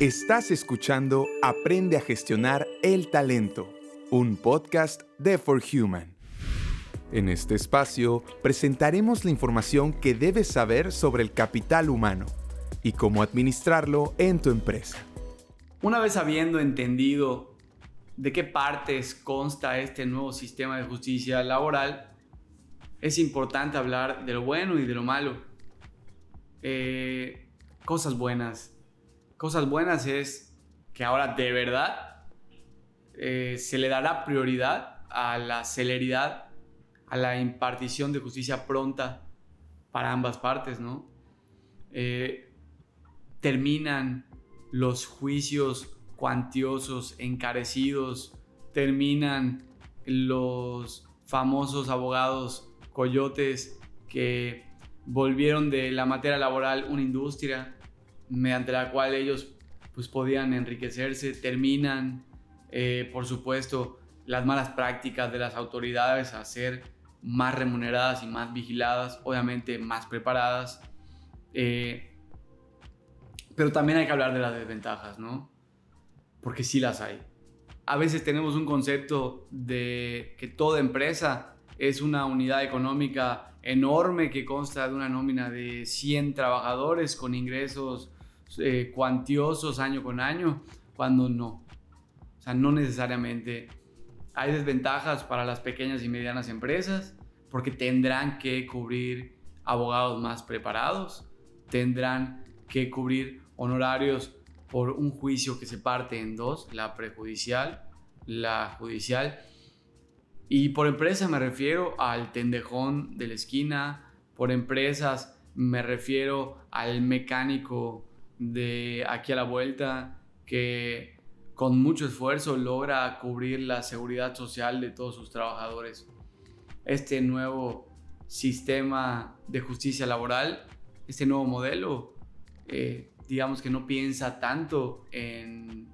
Estás escuchando Aprende a gestionar el talento, un podcast de For Human. En este espacio presentaremos la información que debes saber sobre el capital humano y cómo administrarlo en tu empresa. Una vez habiendo entendido de qué partes consta este nuevo sistema de justicia laboral, es importante hablar de lo bueno y de lo malo. Eh, cosas buenas cosas buenas es que ahora de verdad eh, se le dará prioridad a la celeridad, a la impartición de justicia pronta para ambas partes, ¿no? Eh, terminan los juicios cuantiosos, encarecidos, terminan los famosos abogados coyotes que volvieron de la materia laboral una industria, mediante la cual ellos pues podían enriquecerse, terminan, eh, por supuesto, las malas prácticas de las autoridades a ser más remuneradas y más vigiladas, obviamente más preparadas. Eh, pero también hay que hablar de las desventajas, ¿no? Porque sí las hay. A veces tenemos un concepto de que toda empresa es una unidad económica enorme que consta de una nómina de 100 trabajadores con ingresos eh, cuantiosos año con año, cuando no. O sea, no necesariamente. Hay desventajas para las pequeñas y medianas empresas porque tendrán que cubrir abogados más preparados, tendrán que cubrir honorarios por un juicio que se parte en dos, la prejudicial, la judicial. Y por empresa me refiero al tendejón de la esquina, por empresas me refiero al mecánico de aquí a la vuelta que con mucho esfuerzo logra cubrir la seguridad social de todos sus trabajadores. Este nuevo sistema de justicia laboral, este nuevo modelo, eh, digamos que no piensa tanto en,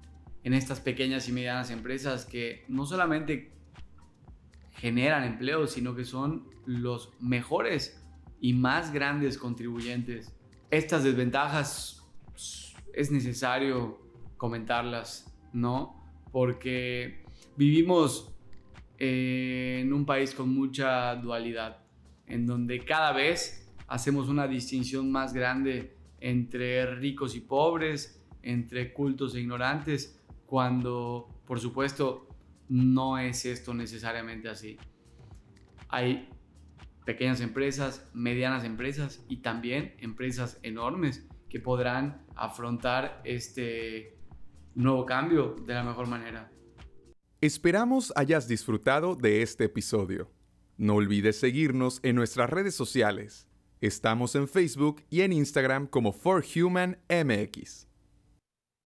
en estas pequeñas y medianas empresas que no solamente generan empleos, sino que son los mejores y más grandes contribuyentes. Estas desventajas es necesario comentarlas, ¿no? Porque vivimos eh, en un país con mucha dualidad, en donde cada vez hacemos una distinción más grande entre ricos y pobres, entre cultos e ignorantes, cuando por supuesto no es esto necesariamente así. Hay pequeñas empresas, medianas empresas y también empresas enormes que podrán afrontar este nuevo cambio de la mejor manera. Esperamos hayas disfrutado de este episodio. No olvides seguirnos en nuestras redes sociales. Estamos en Facebook y en Instagram como ForHumanMX.